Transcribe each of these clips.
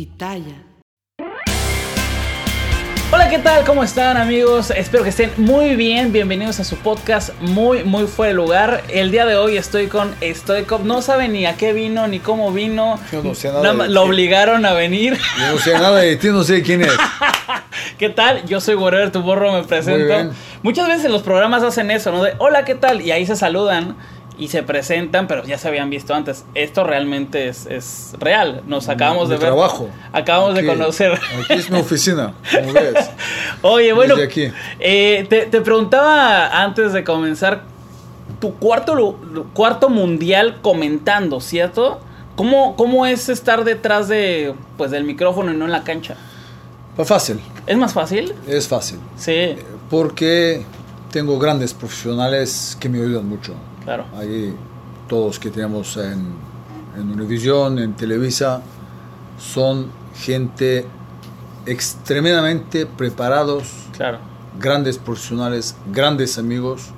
Pitaya. Hola, ¿qué tal? ¿Cómo están amigos? Espero que estén muy bien. Bienvenidos a su podcast muy, muy fuera de lugar. El día de hoy estoy con Stoikov. No sabe ni a qué vino, ni cómo vino. Yo no sé nada de Lo ti. obligaron a venir. Yo no sé nada de ti, no sé quién es. ¿Qué tal? Yo soy Guerrero Tu Borro, me presento. bien. Muchas veces en los programas hacen eso, ¿no? De hola, ¿qué tal? Y ahí se saludan y se presentan, pero ya se habían visto antes. Esto realmente es, es real. Nos acabamos Mi de ver. trabajo. Acabamos de conocer. Aquí es mi oficina, como ves. Oye, bueno, aquí. eh, te, te preguntaba antes de comenzar, tu cuarto, cuarto mundial comentando, ¿cierto? ¿Cómo, ¿Cómo es estar detrás de, pues, del micrófono y no en la cancha? Fue fácil, ¿Es más fácil? es fácil. Sí, Porque tengo grandes profesionales que me ayudan mucho. Claro. Ahí todos que tenemos en, en Univision, en Televisa, son gente extremadamente preparados, Claro. grandes profesionales, grandes amigos.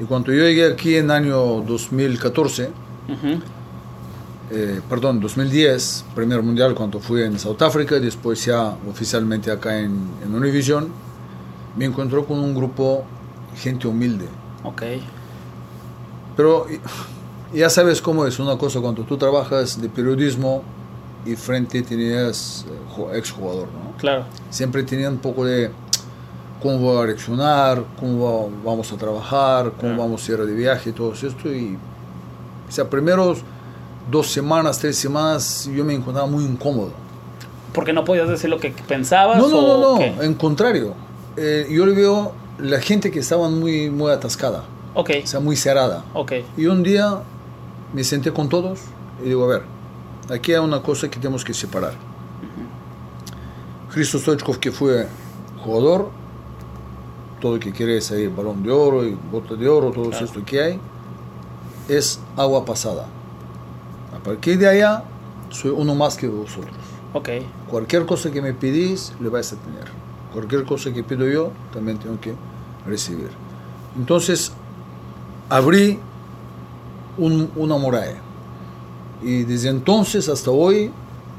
Y cuando yo llegué aquí en año 2014, Ujú. eh, perdón, 2010, primer mundial cuando fui en South Africa, después ya oficialmente acá en, en Univision, me encontró con un grupo gente humilde. Ok. Pero ya sabes cómo es una cosa cuando tú trabajas de periodismo y frente tenías eh, ju- exjugador, ¿no? Claro. Siempre tenía un poco de cómo voy a reaccionar, cómo va- vamos a trabajar, cómo Claro. vamos a ir de viaje, todo esto. Y, o sea, primeros dos semanas, tres semanas, yo me encontraba muy incómodo. Porque no podías decir lo que pensabas. No, no, o no, no, qué? en contrario. Eh, yo le veo la gente que estaba muy, muy atascada, Ok, o sea, muy cerrada. ok. Y un día me senté con todos y digo, a ver, aquí hay una cosa que tenemos que separar. Cristo Stoichkov, que fue jugador, todo lo que quiere es ahí balón de oro y bota de oro, todo Claro. esto que hay, es agua pasada. A partir de allá, soy uno más que vosotros. Ok, Cualquier cosa que me pedís, le vais a tener. Cualquier cosa que pido yo, también tengo que recibir. Entonces, abrí un- una muralla. Y desde entonces hasta hoy,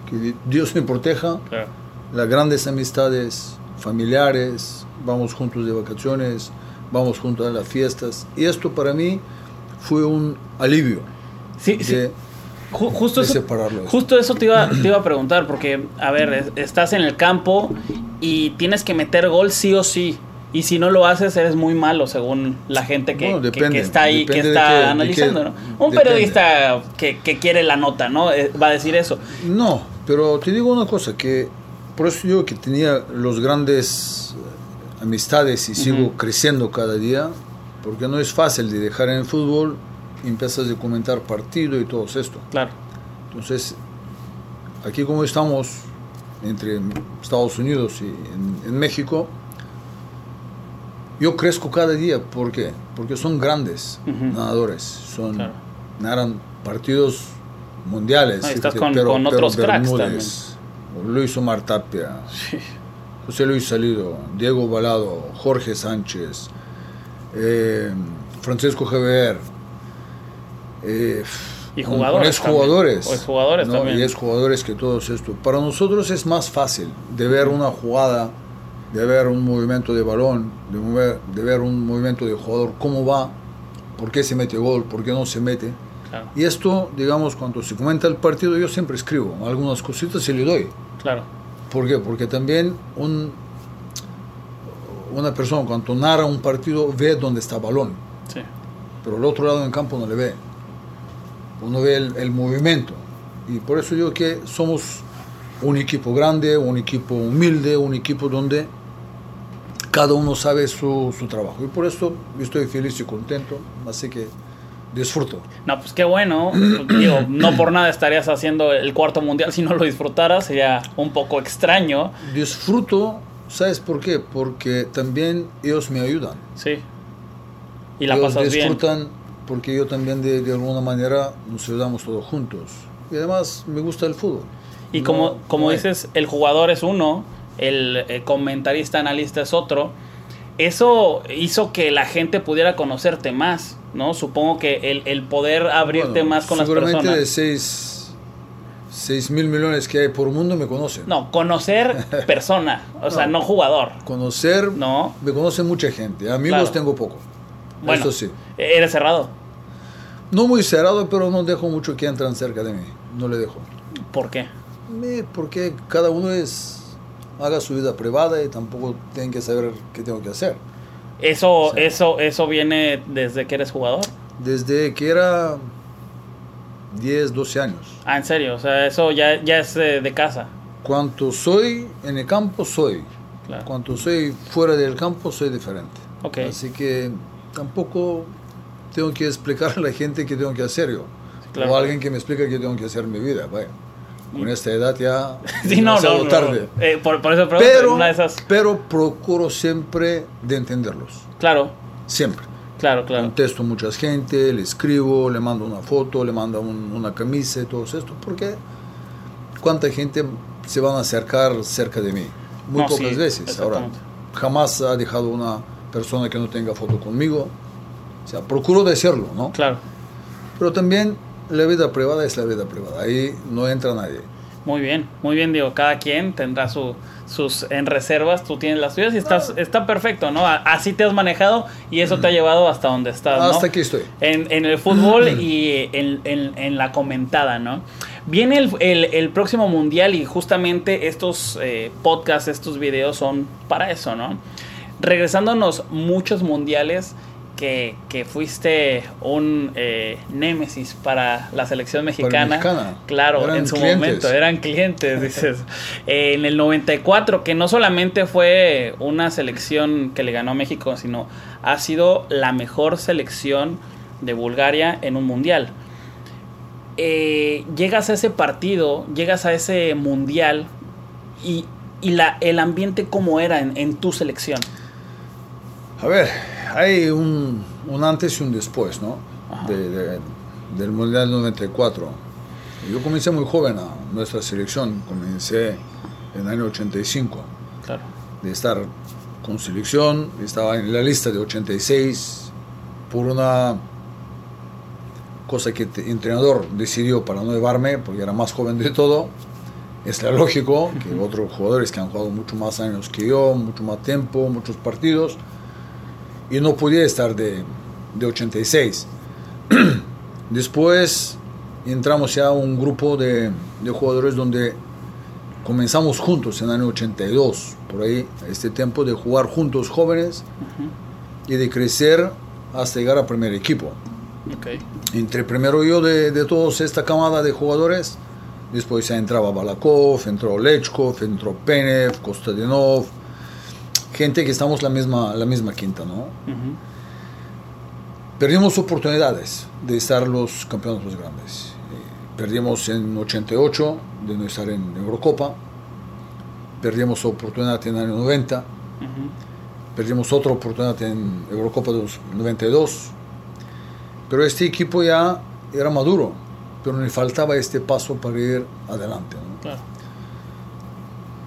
que Dios me proteja, claro. las grandes amistades familiares, vamos juntos de vacaciones, vamos juntos a las fiestas. Y esto para mí fue un alivio Sí, sí. de, Ju- justo, de eso, separarlo. justo eso te iba, te iba a preguntar, porque, a ver, es- estás en el campo y tienes que meter gol sí o sí. Y si no lo haces, eres muy malo, según la gente que, que- depende, que está ahí, que está analizando, ¿no? Un depende. periodista que, que quiere la nota, ¿no? Eh, va a decir eso. No, pero te digo una cosa, que por eso yo que tenía los grandes eh, amistades y sigo creciendo cada día, porque no es fácil de dejar en el fútbol, y empiezas a comentar partido y todo esto. Claro, Entonces, aquí como estamos entre Estados Unidos y en, en México, yo crezco cada día, ¿por qué? Porque son grandes nadadores, son Claro. nadan partidos mundiales. No, estás con- con otros cracks Bermúdez, Luis Omar Tapia, José Luis Salido, Diego Balado, Jorge Sánchez, eh, Francisco Javier. eh, Y jugadores con exjugadores. también. También. Y exjugadores que todos esto. Para nosotros es más fácil de ver una jugada, de ver un movimiento de balón, de, mover- de ver un movimiento de jugador, cómo va, por qué se mete gol, por qué no se mete. Claro. Y esto, digamos, cuando se comenta el partido, yo siempre escribo algunas cositas y le doy. Claro. ¿Por qué? Porque también un, una persona cuando narra un partido ve dónde está el balón, Sí. pero el otro lado del campo no le ve. Uno ve el, el movimiento. Y por eso digo que somos un equipo grande, un equipo humilde, un equipo donde cada uno sabe su, su trabajo. Y por eso yo estoy feliz y contento, así que disfruto. No, pues qué bueno. Digo, no por nada estarías haciendo el cuarto mundial si no lo disfrutaras. Sería un poco extraño. Disfruto, ¿sabes por qué? Porque también ellos me ayudan. Sí. Y la ellos pasas bien. disfrutan porque yo también de, de alguna manera nos ayudamos todos juntos. Y además me gusta el fútbol. Y No- como, como no dices, el jugador es uno, el, eh, comentarista, analista es otro. Eso hizo que la gente pudiera conocerte más, ¿no? Supongo que el, el poder abrirte Bueno, más con las seguramente personas. de 6 seis mil millones que hay por mundo me conocen. No, conocer persona, o sea, no jugador. Conocer, No. me conoce mucha gente. Amigos Claro. tengo poco. Bueno, Eso sí. eres cerrado. No muy cerrado, pero no dejo mucho que entran cerca de mí. No le dejo. ¿Por qué? Eh, Porque cada uno es haga su vida privada y tampoco tienen que saber qué tengo que hacer. Eso, Sí. eso, eso viene desde que eres jugador. Desde que era 10, 12 años. Ah, en serio, o sea, eso ya, ya es eh, de casa. Cuanto soy en el campo, soy. Claro. Cuanto soy fuera del campo, soy diferente. Ok. Así que tampoco tengo que explicar a la gente qué tengo que hacer yo. claro. O alguien que me explique qué tengo que hacer en mi vida. Vaya. Con esta edad ya Sí, no, no, no, tarde. no. Eh, por, por eso pregunto, Pero, una de esas. pero procuro siempre de entenderlos. Claro, Siempre. claro, claro. Contesto a mucha gente, le escribo, le mando una foto, le mando un- una camisa y todo esto. Porque cuánta gente se van a acercar cerca de mí. Muy No, pocas sí, veces. Ahora, jamás ha dejado una persona que no tenga foto conmigo. O sea, procuro decirlo, ¿no? Claro, Pero también la vida privada es la vida privada. Ahí no entra nadie. muy bien, muy bien, digo, cada quien tendrá su, sus en reservas, tú tienes las tuyas y estás, está perfecto, ¿no? Así te has manejado y eso te ha llevado hasta donde estás, ¿no? Hasta aquí estoy. En, en el fútbol y en, en- en la comentada, ¿no? Viene el, el- el próximo mundial y justamente estos eh, podcasts, estos videos son para eso, ¿no? Regresándonos muchos mundiales que, que fuiste un eh, némesis para la selección mexicana. mexicana. Claro, Eran en su clientes. momento, eran clientes, dices. Eh, en el 94, que no solamente fue una selección que le ganó a México, sino ha sido la mejor selección de Bulgaria en un mundial. Eh, llegas a ese partido, llegas a ese mundial y, y la, el ambiente cómo era en, en tu selección. A ver, hay un, un antes y un después, ¿no? De- de- del Mundial 94. Yo comencé muy joven a nuestra selección, comencé en el año 85, Claro. de estar con selección, estaba en la lista de 86 por una cosa que el entrenador decidió para no llevarme, porque era más joven de todo. Es lógico que otros jugadores que han jugado mucho más años que yo, mucho más tiempo, muchos partidos, y no podía estar de, de 86. Después entramos ya a un grupo de, de jugadores donde comenzamos juntos en el año 82, por ahí, este tiempo de jugar juntos jóvenes y de crecer hasta llegar al primer equipo. Ok. Entre primero yo de, de todos esta camada de jugadores, después ya entraba Balakov, entró Lechkov, entró Penev, Kostadinov, gente que estamos la misma, la misma quinta, ¿no? Perdimos oportunidades de estar los campeones más grandes. Eh, Perdimos en 88 de no estar en Eurocopa. Perdimos oportunidad en el año 90. Ujú. Perdimos otra oportunidad en Eurocopa de los 92. Pero este equipo ya era maduro, pero le faltaba este paso para ir adelante. ¿no? Claro.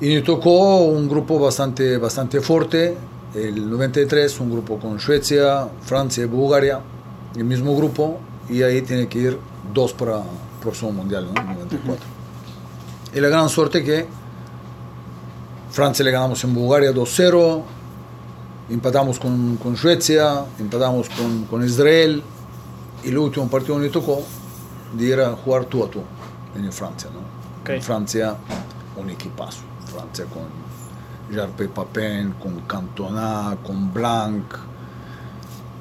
Y me tocó un grupo bastante, bastante fuerte, el 93, un grupo con Suecia, Francia y Bulgaria, el mismo grupo, y ahí tiene que ir dos para el próximo mundial, ¿no? 94. Y la gran suerte que Francia le ganamos en Bulgaria 2-0, empatamos con, con Suecia, empatamos con, con Israel, Y el último partido me tocó de ir a jugar tú a tú en Francia, ¿no? En Francia, un equipazo. Francia con Jarpe Papin, con Cantona, con Blanc.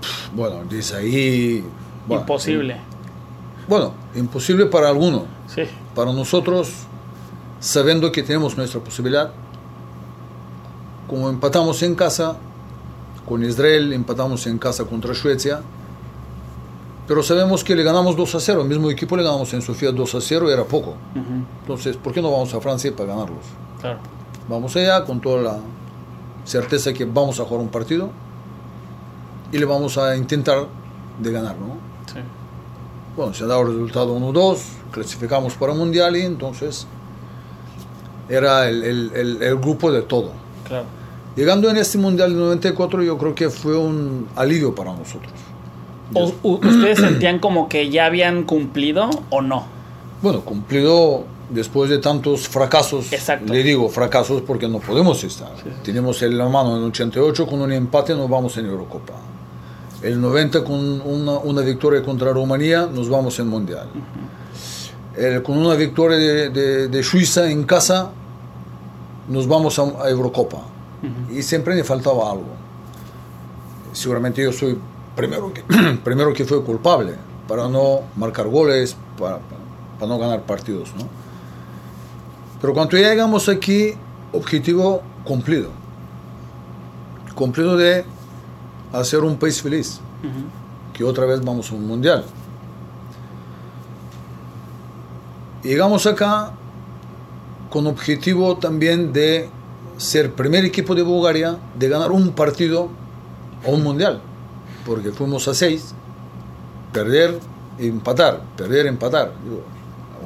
Pff, Bueno, dice ahí. bueno, Imposible. Bueno, imposible para algunos. Sí. Para nosotros, sabiendo que tenemos nuestra posibilidad, como empatamos en casa con Israel, empatamos en casa contra Suecia, pero sabemos que le ganamos 2 a 0, el mismo equipo le ganamos en Sofía 2 a 0, era poco. Entonces, ¿por qué no vamos a Francia para ganarlos? Claro. Vamos allá con toda la certeza que vamos a jugar un partido y le vamos a intentar de ganar, ¿no? Sí. Bueno, se ha dado el resultado 1-2, clasificamos para el Mundial y entonces era el, el- el- el grupo de todo. Claro. Llegando en este Mundial de 94 yo creo que fue un alivio para nosotros. ¿Ustedes sentían como que ya habían cumplido o no? Bueno, cumplido después de tantos fracasos, Exacto. le digo fracasos porque no podemos estar. Tenemos en la mano en 88 con un empate nos vamos en Eurocopa. El 90 con una, una victoria contra Rumanía nos vamos en Mundial. El- con una victoria de, de- de Suiza en casa nos vamos a, a Eurocopa. Y siempre me faltaba algo. Seguramente yo soy primero que, primero que fue culpable para no marcar goles, para, para no ganar partidos. ¿no? Pero cuando llegamos aquí, objetivo cumplido. Cumplido de hacer un país feliz. Que otra vez vamos a un mundial. Llegamos acá con objetivo también de ser primer equipo de Bulgaria, de ganar un partido o un mundial. Porque fuimos a seis, perder, empatar, perder, empatar. Digo,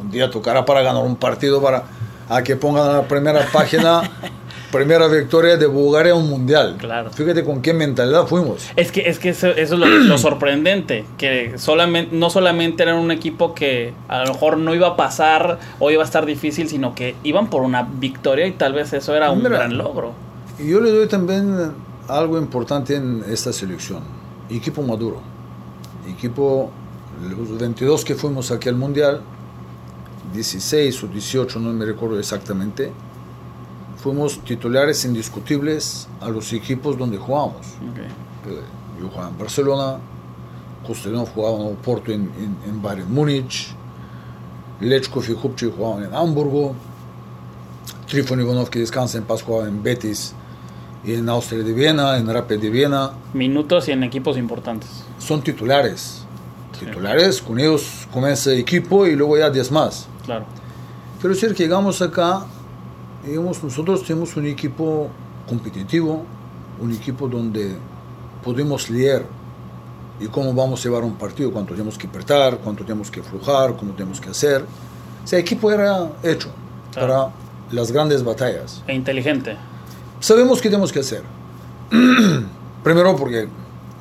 un día tocará para ganar un partido para a que pongan en la primera página primera victoria de Bulgaria en un mundial. Claro. Fíjate con qué mentalidad fuimos. Es que, es que eso, eso es lo, lo sorprendente, que solamente, no solamente eran un equipo que a lo mejor no iba a pasar o iba a estar difícil, sino que iban por una victoria y tal vez eso era un Mira. gran logro. Y yo le doy también algo importante en esta selección. Equipo maduro. Equipo, los 22 que fuimos aquí al Mundial, 16 o 18, no me recuerdo exactamente, fuimos titulares indiscutibles a los equipos donde jugamos. Eh, Yo jugaba en Barcelona, Costellón jugaba en Oporto en, en, en Bayern Múnich, Lechkov y Hupchi jugaban en Hamburgo, Trifon Ivanov que descansa en paz jugaba en Betis y en Austria de Viena, en Rapid de Viena. Minutos y en equipos importantes. Son titulares. Titulares, con ellos comienza el equipo y luego ya 10 más. Claro. Quiero decir que llegamos acá, digamos, nosotros tenemos un equipo competitivo, un equipo donde podemos leer y cómo vamos a llevar un partido, cuánto tenemos que apretar, cuánto tenemos que aflojar, cómo tenemos que hacer. O sea, el equipo era hecho Claro. para las grandes batallas. E inteligente. Sabemos qué tenemos que hacer. Primero porque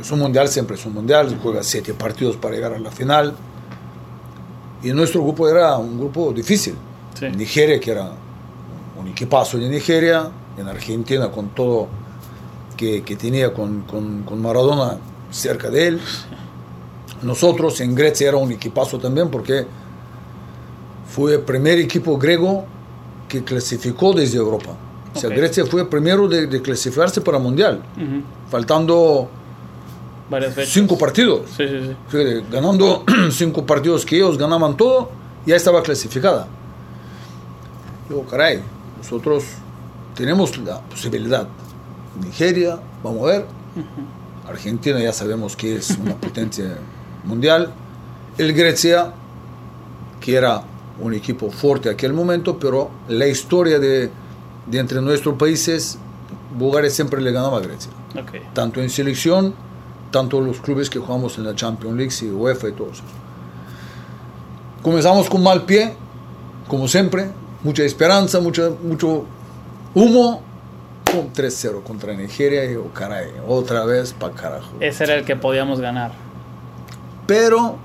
es un mundial, siempre es un mundial, juega siete partidos para llegar a la final. Y nuestro grupo era un grupo difícil. Sí. Nigeria, que era un equipazo de Nigeria, en Argentina con todo que, que tenía con, con- con Maradona cerca de él. Nosotros en Grecia era un equipazo también porque fue el primer equipo griego que clasificó desde Europa. O sea. Grecia fue el primero de, de clasificarse para el Mundial, faltando Varias cinco partidos. Sí, sí, sí. Fíjate, ganando cinco partidos que ellos ganaban todo, ya estaba clasificada. Digo, caray, nosotros tenemos la posibilidad. Nigeria, vamos a ver. Argentina ya sabemos que es una potencia mundial. El Grecia, que era un equipo fuerte en aquel momento, pero la historia de, de entre nuestros países, Bulgaria siempre le ganaba a Grecia Ok. tanto en selección, tanto los clubes que jugamos en la Champions League y UEFA y todo eso. Comenzamos con mal pie, como siempre, mucha esperanza, mucha, mucho humo. Pum, 3-0 contra Nigeria y oh, caray, otra vez para carajo. Ese era el que podíamos ganar. Pero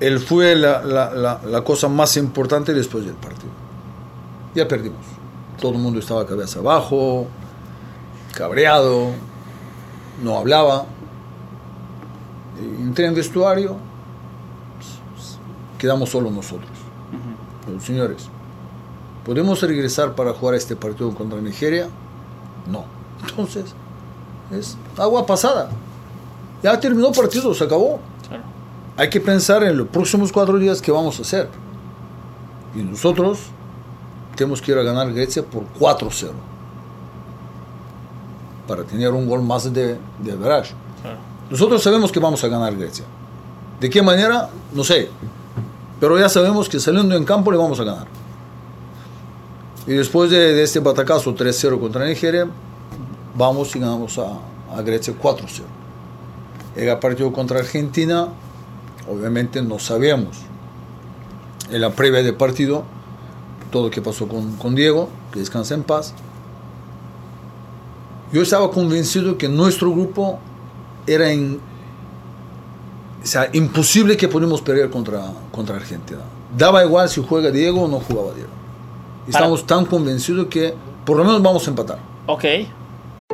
él fue la, la- la- la cosa más importante después del partido. Ya perdimos. Todo el mundo estaba cabeza abajo, cabreado, no hablaba. Y entré en vestuario, quedamos solo nosotros. Los señores, ¿podemos regresar para jugar este partido contra Nigeria? No. Entonces, es agua pasada. Ya terminó el partido, se acabó. Hay que pensar en los próximos cuatro días qué vamos a hacer. Y nosotros tenemos que ir a ganar Grecia por 4-0 para tener un gol más de, de. Nosotros sabemos que vamos a ganar Grecia. ¿De qué manera? No sé. Pero ya sabemos que saliendo en campo le vamos a ganar. Y después de, de este batacazo 3-0 contra Nigeria, vamos y ganamos a, a Grecia 4-0. El partido contra Argentina, obviamente no sabemos. En la previa del partido, todo lo que pasó con, con Diego, que descansa en paz. Yo estaba convencido que nuestro grupo era o sea, imposible que podamos perder contra, contra Argentina. Daba igual si juega Diego o no jugaba Diego. Estamos tan convencidos que por lo menos vamos a empatar. Ok.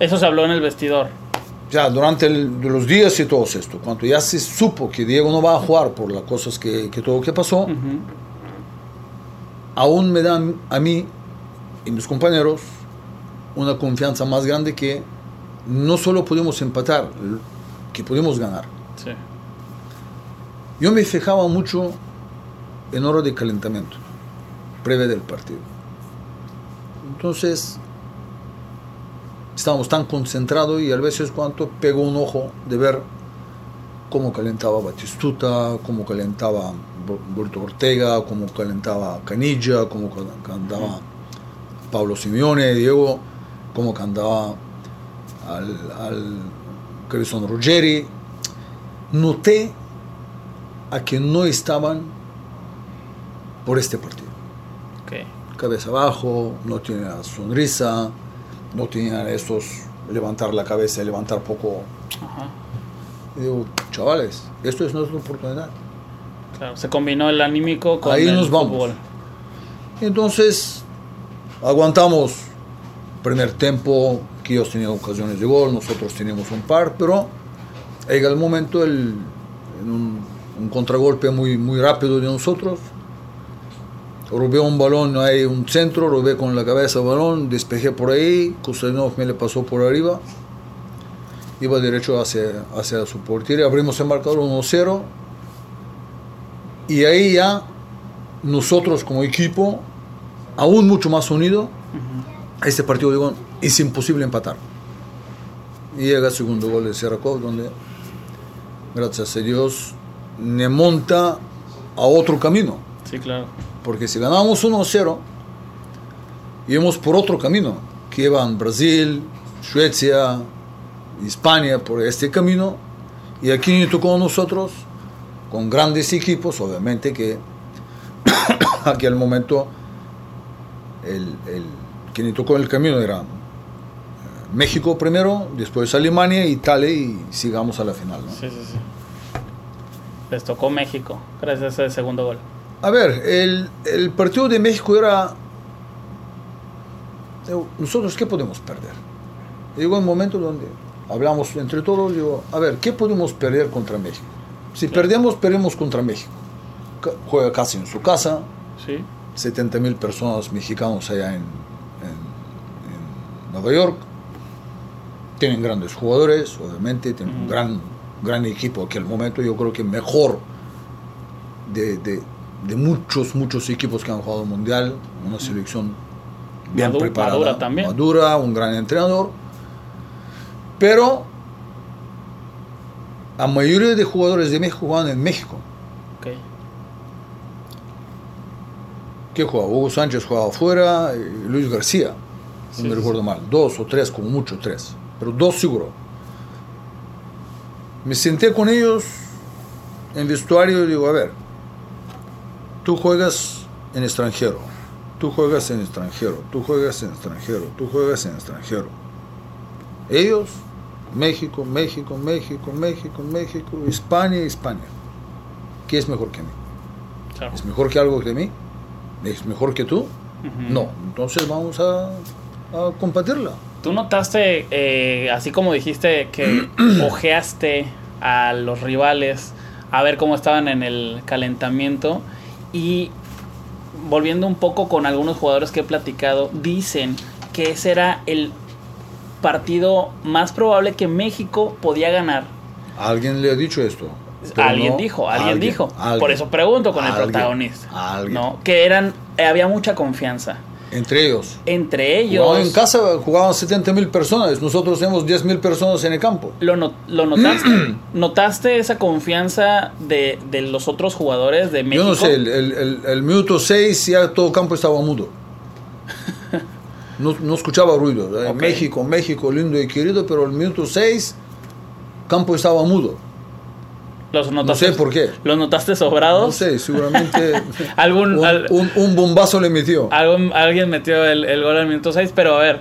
Eso se habló en el vestidor. Ya, durante el- los días y todo esto, cuando ya se supo que Diego no va a jugar por las cosas que, que todo lo que pasó, aún me dan a mí y mis compañeros una confianza más grande que no solo podemos empatar, que podemos ganar. Sí. Yo me fijaba mucho en hora de calentamiento, previa del partido. Entonces, estábamos tan concentrados y a veces cuando pegó un ojo de ver cómo calentaba Batistuta, cómo calentaba Burto Ortega, cómo calentaba Canilla, cómo calentaba Pablo Simeone, Diego, cómo cantaba al, al Crison Ruggeri. Noté a que no estaban por este partido. Ok. Cabeza abajo, no tenía sonrisa, no tenía esos levantar la cabeza, levantar poco. Ajá. Y digo, chavales, esto es nuestra oportunidad. Claro. Se combinó el anímico con Ahí el nos vamos. fútbol. Entonces, aguantamos primer tiempo, que ellos tenían ocasiones de gol, nosotros teníamos un par, pero llega el momento, el, en un, un contragolpe muy, muy rápido de nosotros, robé un balón, hay un centro, robé con la cabeza el balón, despejé por ahí, Kustanov me le pasó por arriba, iba derecho hacia, hacia su portería, abrimos el marcador 1-0, y ahí ya nosotros como equipo, aún mucho más unido, a este partido digo, es imposible empatar. Y llega el segundo gol de Serakov, donde, gracias a Dios, me monta a otro camino. Sí, claro. Porque si ganábamos 1-0, íbamos por otro camino, que iban Brasil, Suecia, España, por este camino. Y aquí nos tocó nosotros, con grandes equipos, obviamente que aquí al momento el, el que nos tocó el camino era eh, México primero, después Alemania, Italia y sigamos a la final. Sí, sí, sí. Les tocó México, gracias a ese segundo gol. A ver, el, el partido de México era... Nosotros, ¿qué podemos perder? Llegó un momento donde hablamos entre todos, digo, a ver, ¿qué podemos perder contra México? Si perdemos, perdemos contra México. Juega casi en su casa, Sí. 70 mil personas mexicanos allá en, en- en Nueva York. Tienen grandes jugadores, obviamente, tienen un gran, gran equipo aquí al momento. Yo creo que mejor de, de- de muchos, muchos equipos que han jugado mundial. Una selección bien preparada. madura también. Madura, un gran entrenador. Pero la mayoría de jugadores de México juegan en México. Ok. ¿Qué jugaba? Hugo Sánchez jugaba afuera, y Luis García, Sí, no me sí, recuerdo mal, dos o tres, como mucho tres, pero dos seguro. Me senté con ellos en vestuario y digo, a ver, tú juegas en extranjero, tú juegas en extranjero, tú juegas en extranjero, tú juegas en extranjero. Ellos, México, México, México, México, México, España, España. ¿Qué es mejor que mí? Claro. ¿Es mejor que algo que mí? ¿Es mejor que tú? No, entonces vamos a, a compartirla. ¿Tú notaste, eh, así como dijiste, que ojeaste a los rivales a ver cómo estaban en el calentamiento? Y volviendo un poco con algunos jugadores que he platicado, dicen que ese era el partido más probable que México podía ganar. Alguien le ha dicho esto. Alguien no, dijo, alguien, dijo. alguien, Por eso pregunto con el protagonista. ¿no? Que eran, había mucha confianza. Entre ellos. Entre ellos. Jugaban en casa jugaban 70 mil personas, nosotros tenemos 10 mil personas en el campo. ¿Lo, no- lo notaste? ¿Notaste esa confianza de, de los otros jugadores de México? Yo no sé, el, el- el- el minuto 6 ya todo campo estaba mudo. No, no escuchaba ruido. Eh. México, México, lindo y querido, pero el minuto 6 campo estaba mudo. ¿Los No notaste, sé por qué. ¿Los notaste sobrados? No sé, seguramente Algún, un, al- un- un bombazo le metió. algún- alguien metió el, el gol al minuto 6, pero a ver,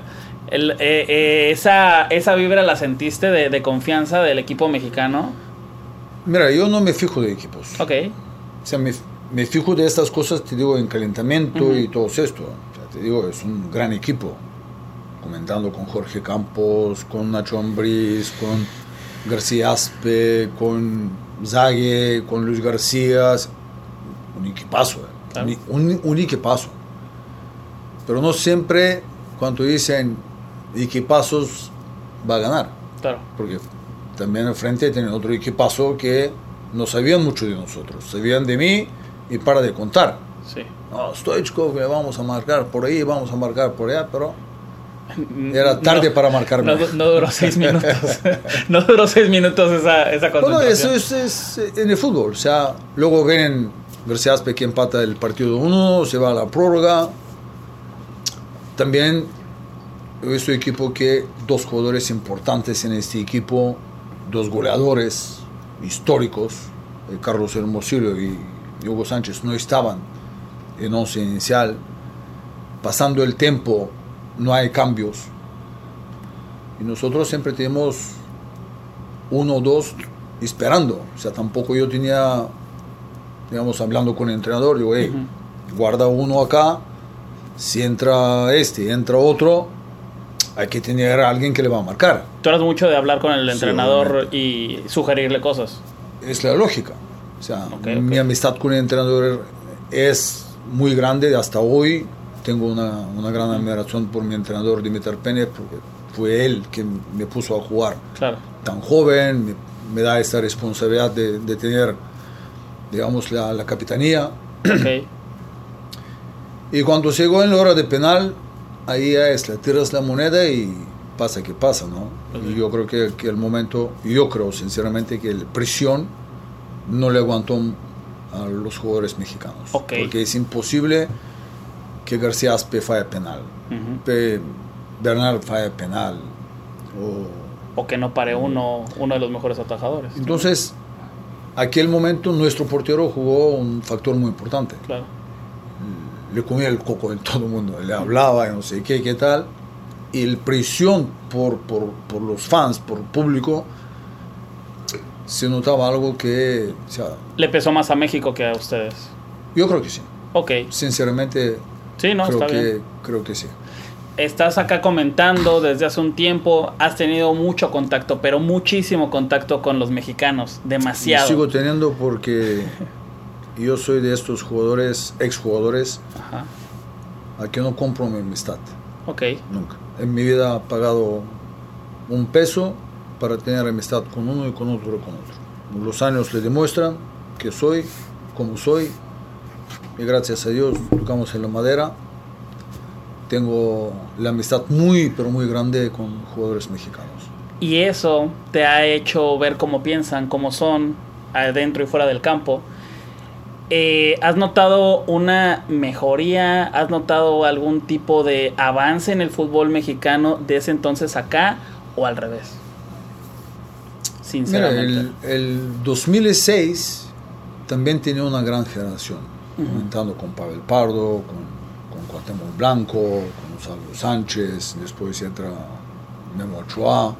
el- eh, eh, esa, esa vibra la sentiste de, de confianza del equipo mexicano. Mira, yo no me fijo de equipos. Ok, O sea, me, me fijo de estas cosas, te digo, en calentamiento Ujú. y todo esto. O sea, te digo, es un gran equipo. Comentando con Jorge Campos, con Nacho Ambriz, con García Aspe, con Zague, con Luis García. Un equipazo, eh. Claro. un, un, equipazo. Pero no siempre cuando dicen equipazos va a ganar. claro. Porque también enfrente tienen otro equipazo que no sabían mucho de nosotros. Sabían de mí y para de contar. Sí. No, Stoichkov, que vamos a marcar por ahí, vamos a marcar por allá, pero era tarde No, para marcarme. No, no duró seis minutos. no duró seis minutos esa, esa Bueno, concentración. eso es, es, eh, en el fútbol. O sea, luego ven García Aspe que empata el partido 1, se va a la prórroga. También he visto equipo que dos jugadores importantes en este equipo, dos goleadores históricos, eh, Carlos Hermosillo y Hugo Sánchez, no estaban en once inicial. Pasando el tiempo, no hay cambios. Y nosotros siempre tenemos uno o dos esperando. O sea, tampoco yo tenía, digamos, hablando con el entrenador, digo, hey, guarda uno acá, si entra este, entra otro, hay que tener a alguien que le va a marcar. Tú eras mucho de hablar con el entrenador y sugerirle cosas. Es la lógica. O sea, mi amistad con el entrenador es muy grande hasta hoy. Tengo una, una gran admiración por mi entrenador Dimitar Pérez, porque fue él que me puso a jugar Claro. tan joven, me, me da esta responsabilidad de, de tener, digamos, la, la capitanía. Ok. Y cuando llegó en la hora de penal, ahí es, la tiras la moneda y pasa que pasa, ¿no? Y yo creo que, que el momento, yo creo sinceramente que la presión no le aguantó a los jugadores mexicanos. Ok. Porque es imposible que García Aspe falle penal, Ujú. que Bernal falle penal. O, O que no pare uno, uno de los mejores atajadores. Entonces, aquel momento nuestro portero jugó un factor muy importante. Claro. Le comía el coco en todo el mundo, le hablaba, no sé qué, qué tal. Y la presión por, por, por los fans, por el público, se notaba algo que, o sea, Le pesó más a México que a ustedes. yo creo que sí. Ok. Sinceramente, Sí, no, creo, está que, bien. creo que sí. Estás acá comentando desde hace un tiempo, has tenido mucho contacto, pero muchísimo contacto con los mexicanos, demasiado. sigo teniendo porque yo soy de estos jugadores, exjugadores, Ajá. a que no compro mi amistad. Ok, Nunca. En mi vida he pagado un peso para tener amistad con uno y con otro y con otro. Los años le demuestran que soy como soy y gracias a Dios tocamos en la madera. Tengo la amistad muy, pero muy grande con jugadores mexicanos. y eso te ha hecho ver cómo piensan, cómo son, adentro y fuera del campo. Eh, ¿Has notado una mejoría? ¿Has notado algún tipo de avance en el fútbol mexicano de ese entonces acá o al revés? Mira, sinceramente. el, el 2006 también tenía una gran generación, comentando con Pavel Pardo, con, con Cuauhtémoc Blanco, con Gonzalo Sánchez, después entra Memo Ochoa,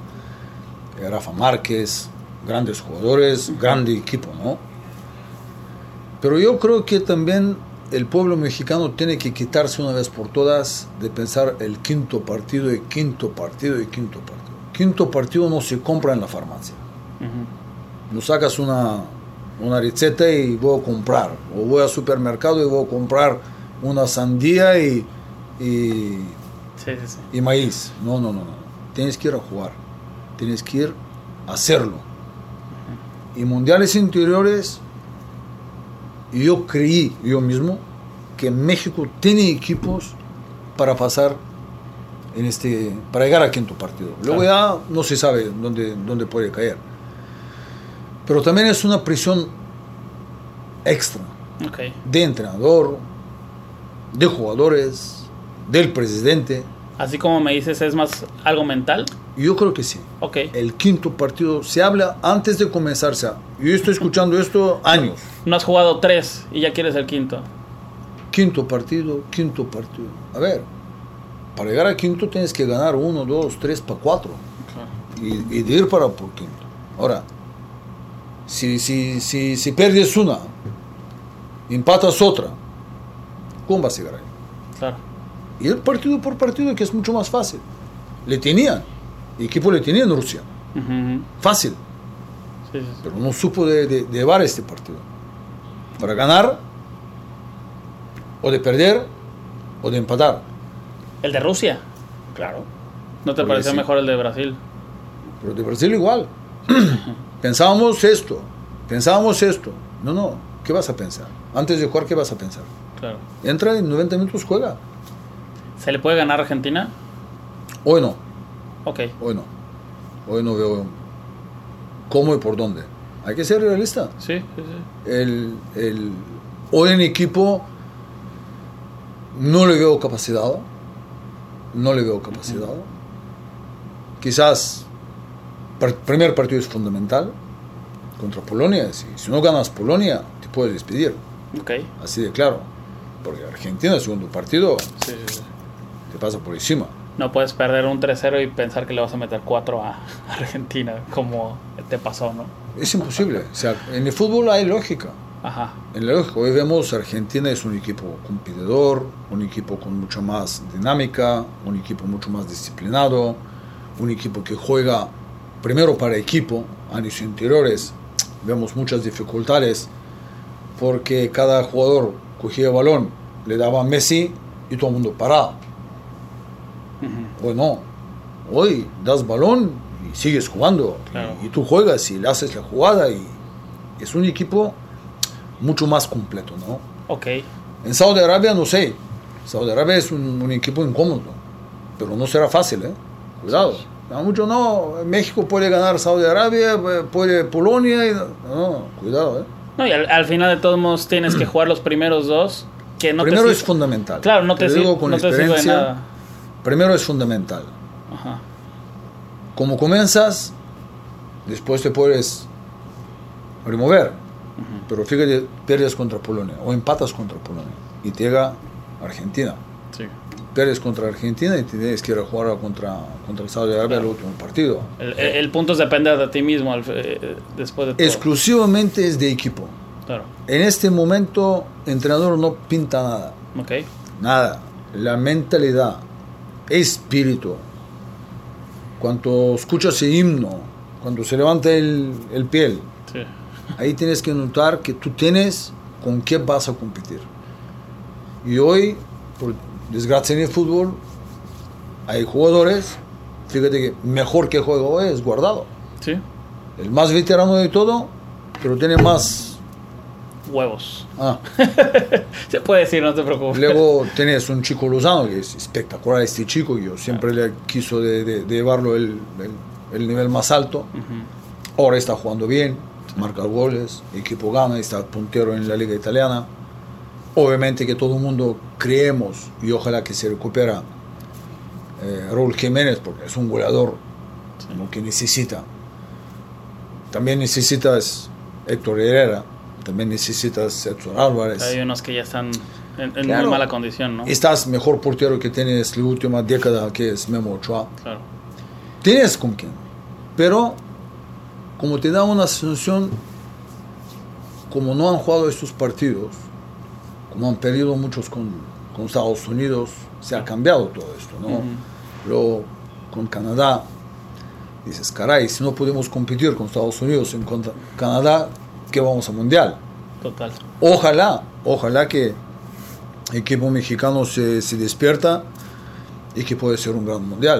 Rafa Márquez, grandes jugadores, grande equipo, ¿no? Pero yo creo que también el pueblo mexicano tiene que quitarse una vez por todas de pensar el quinto partido y quinto partido y quinto partido. Quinto partido no se compra en la farmacia. No sacas una, una receta y voy a comprar. O voy al supermercado y voy a comprar una sandía y, y, Sí, sí, sí. y maíz. No, no, no, no. Tienes que ir a jugar. Tienes que ir a hacerlo. Y mundiales interiores, yo creí yo mismo que México tiene equipos para pasar en este para llegar al quinto partido. Luego ya no se sabe dónde, dónde puede caer. Pero también es una presión extra Ok. de entrenador, de jugadores, del presidente. Así como me dices, es más algo mental. Yo creo que sí. Ok. El quinto partido se habla antes de comenzar. o sea, Yo estoy escuchando esto años. No has jugado tres y ya quieres el quinto. Quinto partido, quinto partido. A ver, para llegar al quinto tienes que ganar uno, dos, tres, para cuatro. Y, y de ir para por quinto. Ahora, si, si, si, si pierdes una, empatas otra, ¿cómo vas a llegar ahí? Claro. Y el partido por partido, que es mucho más fácil. Le tenían, el equipo le tenía en Rusia. Fácil, Sí, sí, sí. pero no supo de, de- de llevar este partido. Para ganar, o de perder, o de empatar. ¿El de Rusia? Claro. ¿No te Porque pareció mejor el de Brasil? Pero de Brasil igual. pensábamos esto, pensábamos esto. No, no, ¿qué vas a pensar? Antes de jugar, ¿qué vas a pensar? Claro. Entra en 90 minutos, juega. ¿Se le puede ganar a Argentina? Hoy no, Ok. hoy no. Hoy no veo cómo y por dónde. Hay que ser realista. Sí, sí, sí. El, el- hoy en equipo no le veo capacidad. No le veo capacidad. Quizás primer partido es fundamental contra Polonia. Si, si no ganas Polonia, te puedes despedir. Ok. Así de claro. Porque Argentina, el segundo partido, Sí, sí, sí. te pasa por encima. No puedes perder un 3-0 y pensar que le vas a meter 4 a Argentina, como te pasó, ¿no? Es imposible. O sea, en el fútbol hay lógica. Ajá. En la lógica, hoy vemos Argentina es un equipo competidor, un equipo con mucha más dinámica, un equipo mucho más disciplinado, un equipo que juega primero para equipo, años anteriores vemos muchas dificultades porque cada jugador cogía el balón, le daba a Messi y todo el mundo paraba. Hoy no, hoy das balón y sigues jugando Claro. y, y tú juegas y le haces la jugada y es un equipo mucho más completo, ¿no? Ok. En Saudi Arabia no sé, Saudi Arabia es un, un equipo incómodo, pero no será fácil, ¿eh? Cuidado. A mucho no, México puede ganar Saudi Arabia, puede Polonia, y, no, cuidado, ¿eh? No, y al, al final de todos modos tienes que jugar los primeros dos. Que no Primero te es fundamental. Claro, no te, digo con no te sirve de experiencia. nada. Primero es fundamental. Ajá. Como comienzas, después te puedes remover. Pero fíjate, pierdes contra Polonia o empatas contra Polonia y te llega Argentina. Sí. Pierdes contra Argentina y tienes que ir a jugar contra, contra Saudi Arabia el último partido. El, el- el punto es depender de ti mismo al- eh, después de todo. Exclusivamente es de equipo. Claro. En este momento, entrenador no pinta nada. Ok. Nada. La mentalidad, espíritu. Cuando escuchas el himno, cuando se levanta el, el piel, Sí. ahí tienes que notar que tú tienes con qué vas a competir. Y hoy, por desgracia en el fútbol, hay jugadores, fíjate que mejor que juega hoy es guardado. Sí. El más veterano de todo, pero tiene más... Huevos. Ah, Se puede decir, no te preocupes. luego tienes un chico Lozano, que es espectacular este chico, yo siempre le quiso de, de- de llevarlo el, el- el nivel más alto. Ujú. Ahora está jugando bien, marca goles, equipo gana, está puntero en la liga italiana. Obviamente que todo el mundo creemos y ojalá que se recupera eh, Raúl Jiménez porque es un goleador lo que necesita. también necesitas Héctor Herrera, también necesitas Héctor Álvarez. Hay unos que ya están en, en Claro. muy mala condición, ¿no? Estás mejor portero que tienes la última década, que es Memo Ochoa. Claro. Tienes con quién. Pero, como te da una sensación, como no han jugado estos partidos, como han perdido muchos con, con Estados Unidos, se ha cambiado todo esto, ¿no? Ujú. Luego, con Canadá, dices, caray, si no podemos competir con Estados Unidos en contra Canadá, ¿qué vamos a Mundial? Total. Ojalá, ojalá que el equipo mexicano se, se despierta y que puede ser un gran Mundial.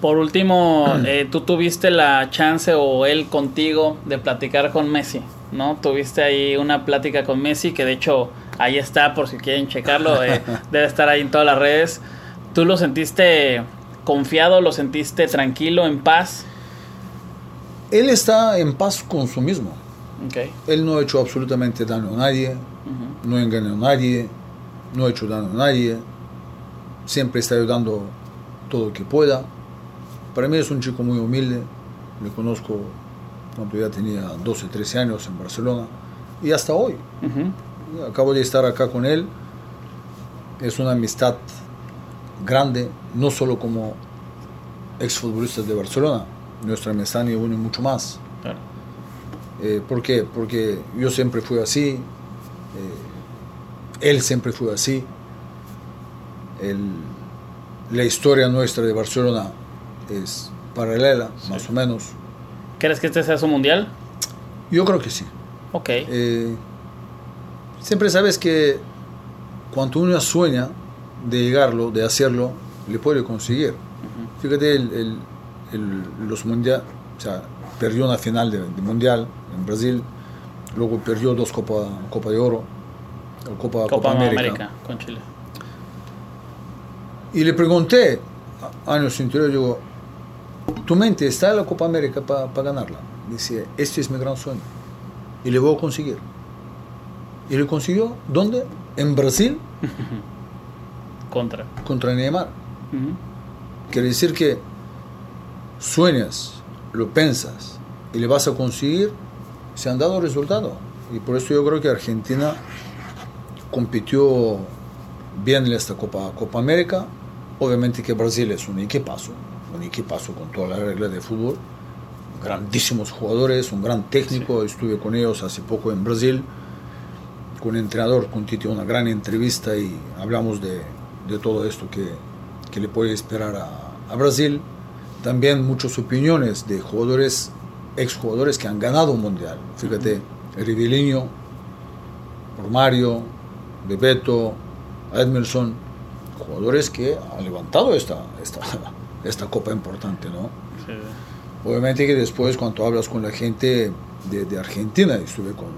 Por último, eh, tú tuviste la chance o él contigo de platicar con Messi, ¿no? Tuviste ahí una plática con Messi que de hecho ahí está por si quieren checarlo, eh, debe estar ahí en todas las redes. ¿Tú lo sentiste confiado, lo sentiste tranquilo, en paz? Él está en paz con su mismo. Ok. Él no ha hecho absolutamente daño a nadie, no engañó a nadie, no ha hecho daño a nadie. Siempre está ayudando todo lo que pueda. Para mí es un chico muy humilde. Le conozco cuando ya tenía 12, 13 años en Barcelona y hasta hoy. Acabo de estar acá con él. Es una amistad grande, no solo como exfutbolistas de Barcelona. Nuestra amistad ni une mucho más. Eh, ¿Por qué? Porque yo siempre fui así, eh, él siempre fue así. El- la historia nuestra de Barcelona es paralela, más o menos. ¿Crees que este sea su mundial? Yo creo que sí. Ok. Eh, siempre sabes que cuando uno sueña de llegarlo, de hacerlo, le puede conseguir. Fíjate, el, el- el- los mundial, o sea, perdió una final de, de mundial en Brasil, luego perdió dos Copa, Copa de Oro, Copa, Copa, Copa América. América. con Chile. Y le pregunté años anteriores, digo, ¿tu mente está en la Copa América para ganarla? Dice, este es mi gran sueño y le voy a conseguir. Y le consiguió, ¿dónde? En Brasil Contra. contra Neymar. Ujú. Quiere decir que sueñas, lo piensas y le vas a conseguir, se han dado resultados. Y por eso yo creo que Argentina compitió bien en esta Copa, Copa América. Obviamente que Brasil es un equipazo, un equipazo con toda la regla de fútbol. Grandísimos jugadores, un gran técnico. Estuve con ellos hace poco en Brasil, con el entrenador, con Titi, una gran entrevista y hablamos de, de todo esto que, que le puede esperar a, a Brasil. También muchas opiniones de jugadores, exjugadores que han ganado un mundial. Fíjate, Rivellino, Romario, Bebeto, Edmerson, jugadores que han levantado esta, esta, esta copa importante, ¿no? Sí. Obviamente que después cuando hablas con la gente de, de Argentina, estuve con,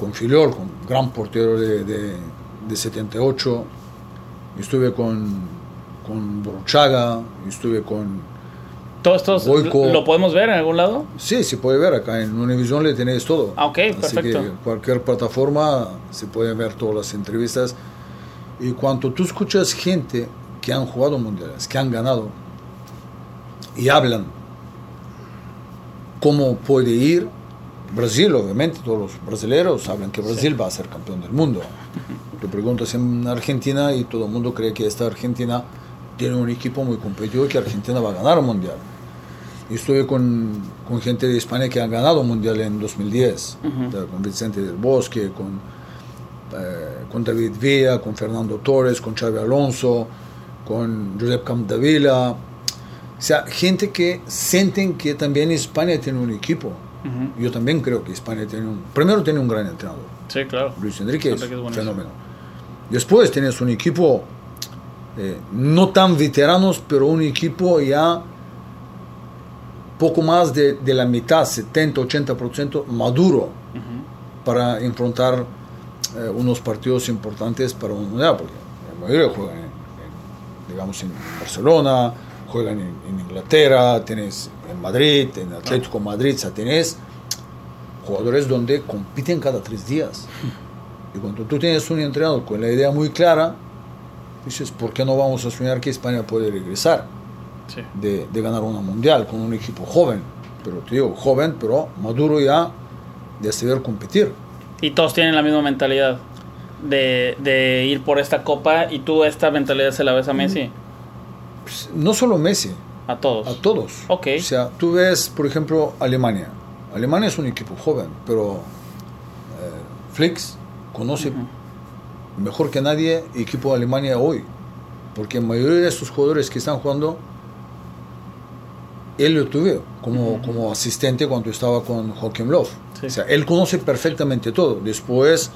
con Filiol, con gran portero de, de, de 78, estuve con, con Borchaga, estuve con... ¿Todo esto Goico. lo podemos ver en algún lado? Sí, se puede ver acá en Univision le tenéis todo. Ah, ok, Así perfecto. que cualquier plataforma se pueden ver todas las entrevistas. Y cuando tú escuchas gente que han jugado mundiales, que han ganado, y hablan cómo puede ir, Brasil, obviamente, todos los brasileños hablan que Brasil va a ser campeón del mundo. Te preguntas en Argentina y todo el mundo cree que esta Argentina tiene un equipo muy competitivo y que Argentina va a ganar un mundial. Y estuve con, con gente de España que han ganado un mundial en 2010, Ujú. o sea, con Vicente del Bosque, con, eh, con David Villa, con Fernando Torres, con Xavi Alonso, con Josep Campdevila. O sea, gente que sienten que también España tiene un equipo. Yo también creo que España tiene un... Primero tiene un gran entrenador. Sí, claro. Luis Enrique es un fenómeno. Después tienes un equipo eh, no tan veteranos, pero un equipo ya poco más de, de la mitad, 70-80% maduro para enfrentar eh, unos partidos importantes para un mundial, porque la mayoría juegan, digamos, en Barcelona, juegan en, en, Inglaterra, tienes en Madrid, en Atlético Madrid, o sea, tienes jugadores donde compiten cada tres días. Y cuando tú tienes un entrenador con la idea muy clara, dices, ¿por qué no vamos a soñar que España puede regresar Sí. de, de ganar una mundial con un equipo joven? Pero te digo, joven, pero maduro ya de saber competir. Y todos tienen la misma mentalidad de, de ir por esta copa y tú esta mentalidad se la ves a Messi. Pues, no solo Messi, A todos. a todos. Ok. O sea, tú ves, por ejemplo, Alemania. Alemania es un equipo joven, pero eh, Flicks conoce mejor que nadie equipo de Alemania hoy. Porque la mayoría de estos jugadores que están jugando, él lo tuvo como, como asistente cuando estaba con Joachim Löw. Sí. O sea, él conoce perfectamente todo. Después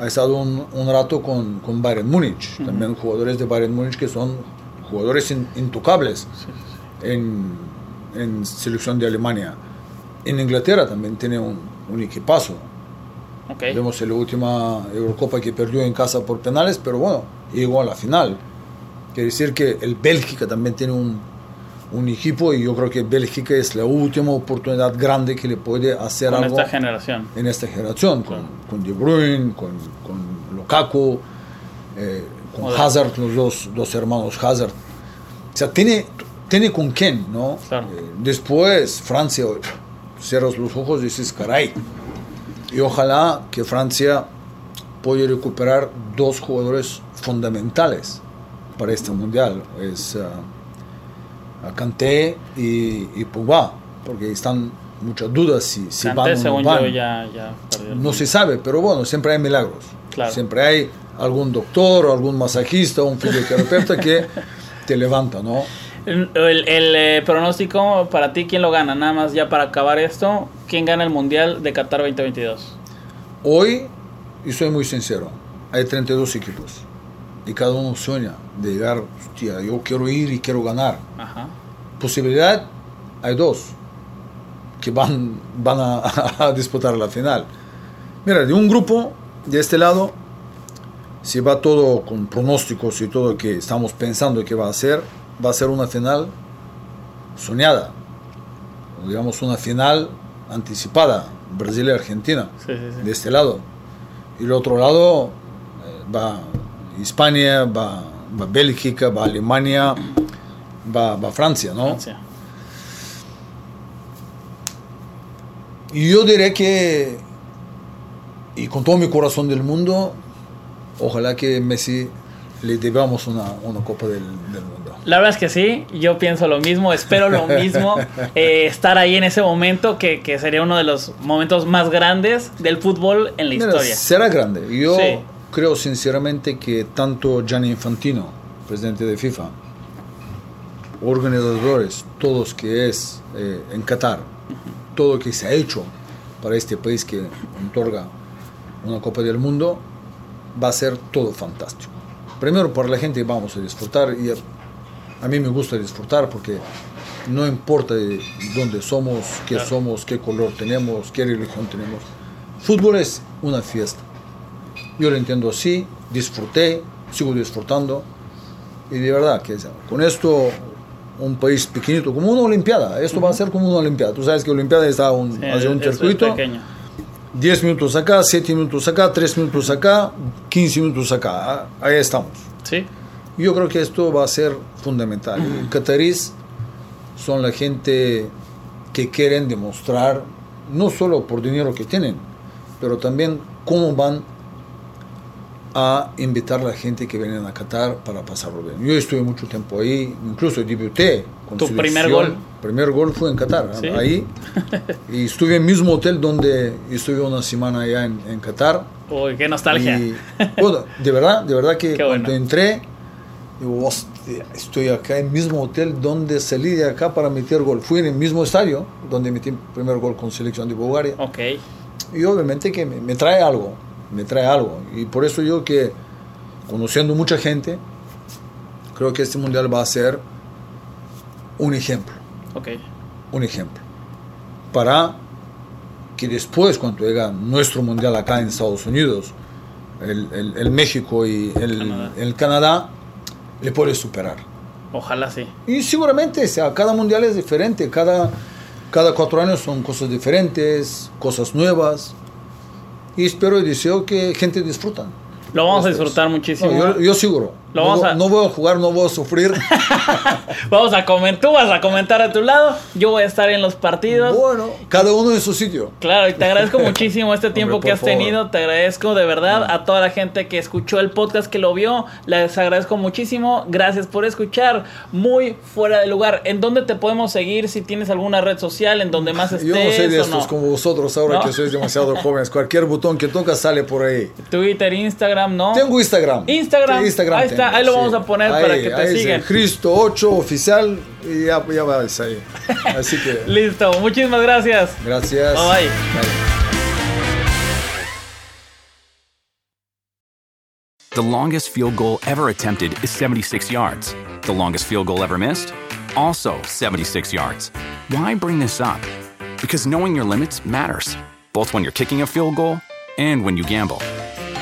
ha estado un, un rato con, con Bayern Múnich. También jugadores de Bayern Múnich que son jugadores in- intocables en, en selección de Alemania. En Inglaterra también tiene un, un equipazo. Ok. Vemos en la última Eurocopa que perdió en casa por penales, pero bueno, llegó a la final. Quiere decir que el Bélgica también tiene un, un equipo y yo creo que Bélgica es la última oportunidad grande que le puede hacer Con algo esta generación. en esta generación, con, con De Bruyne, con, con Lukaku, eh, con. Hazard, los dos, dos hermanos Hazard. O sea, tiene, tiene con quién, ¿no? Claro. Eh, después, Francia, cierras los ojos y dices, caray. Y ojalá que Francia pueda recuperar dos jugadores fundamentales para este mundial. Es uh, Kanté y, y Pogba, porque están muchas dudas si, si van Kanté, o no según van. yo, ya, ya No se sabe, pero bueno, siempre hay milagros. Claro. Siempre hay algún doctor, algún masajista, un fisioterapeuta que te levanta, ¿no? El, el- el, eh, pronóstico para ti, ¿quién lo gana? Nada más ya para acabar esto, ¿quién gana el Mundial de Qatar 2022? Hoy, y soy muy sincero, hay 32 equipos y cada uno sueña de llegar, hostia, yo quiero ir y quiero ganar. Ajá. Posibilidad, hay dos que van, van a, a disputar la final. Mira, de un grupo, de este lado, si va todo con pronósticos y todo que estamos pensando que va a ser, va a ser una final soñada, digamos una final anticipada, Brasil y Argentina, Sí, sí, sí. de este lado. Y el otro lado eh, va España, va, va Bélgica, va Alemania, va, va Francia, ¿no? Francia. Y yo diré que, y con todo mi corazón del mundo, ojalá que Messi le debamos una, una Copa del, del Mundo. La verdad es que sí, yo pienso lo mismo, espero lo mismo, eh, estar ahí en ese momento que, que sería uno de los momentos más grandes del fútbol en la Mira, historia. será grande. Yo Sí. Creo sinceramente que tanto Gianni Infantino, presidente de FIFA, organizadores, todos que es eh, en Qatar, todo lo que se ha hecho para este país que otorga una Copa del Mundo, va a ser todo fantástico. Primero para la gente vamos a disfrutar y a, mí me gusta disfrutar porque no importa de dónde somos, qué somos, qué color tenemos, qué religión tenemos. Fútbol es una fiesta. Yo lo entiendo así, disfruté, sigo disfrutando y de verdad que con esto un país pequeñito, como una olimpiada, esto va a ser como una olimpiada. Tú sabes que olimpiada está un, Sí, hace un circuito. pequeño. 10 minutos acá, 7 minutos acá, 3 minutos acá, 15 minutos acá. Ah, Ahí estamos. Sí, Yo creo que esto va a ser fundamental. Y Catarís son la gente que quieren demostrar, no solo por dinero que tienen, pero también cómo van a invitar a la gente que viene a Qatar para pasarlo bien. Yo estuve mucho tiempo ahí, incluso debuté con ¿Tu primer gol? primer gol fue en Qatar, ¿Sí? ahí. y estuve en el mismo hotel donde estuve una semana allá en, en Qatar. uy, qué nostalgia. Y, bueno, de verdad, de verdad que Qué cuando bueno. entré, digo, "Hostia, estoy acá en el mismo hotel donde salí de acá para meter gol. Fui en el mismo estadio donde metí el primer gol con selección de Bulgaria. Ok, Y obviamente que me, me trae algo, me trae algo. Y por eso yo que, conociendo mucha gente, creo que este mundial va a ser un ejemplo. ok. un ejemplo. Para que después, cuando llega nuestro mundial acá en Estados Unidos, el, el- el México y el Canadá. el Canadá, le puede superar. Ojalá sí. Y seguramente, o sea, cada mundial es diferente, cada, cada cuatro años son cosas diferentes, cosas nuevas. Y espero y deseo que gente disfrutan. Lo vamos a disfrutar muchísimo. No, yo, yo seguro. Lo no, vamos voy- a- no voy a jugar, no voy a sufrir. Vamos a comentar, tú vas a comentar a tu lado, yo voy a estar en los partidos. bueno, cada uno en su sitio. Claro, y te agradezco muchísimo este tiempo Hombre, que has favor. tenido. Te agradezco de verdad a toda la gente que escuchó el podcast, que lo vio. Les agradezco muchísimo. Gracias por escuchar. Muy fuera de lugar. ¿En dónde te podemos seguir? Si tienes alguna red social en donde más estés Yo no soy de estos no? como vosotros ahora ¿No? que sois demasiado jóvenes. Cualquier botón que tocas sale por ahí. Twitter, Instagram, ¿no? Tengo Instagram. Instagram. Sí, Ahí está, ahí lo vamos a poner para que te sigan. Cristo 8 oficial y ya, ya vais ahí. Así que, Listo, muchísimas gracias. gracias. Bye. The longest field goal ever attempted is 76 yards. The longest field goal ever missed? Also 76 yards. Why bring this up? Because knowing your limits matters, both when you're kicking a field goal and when you gamble.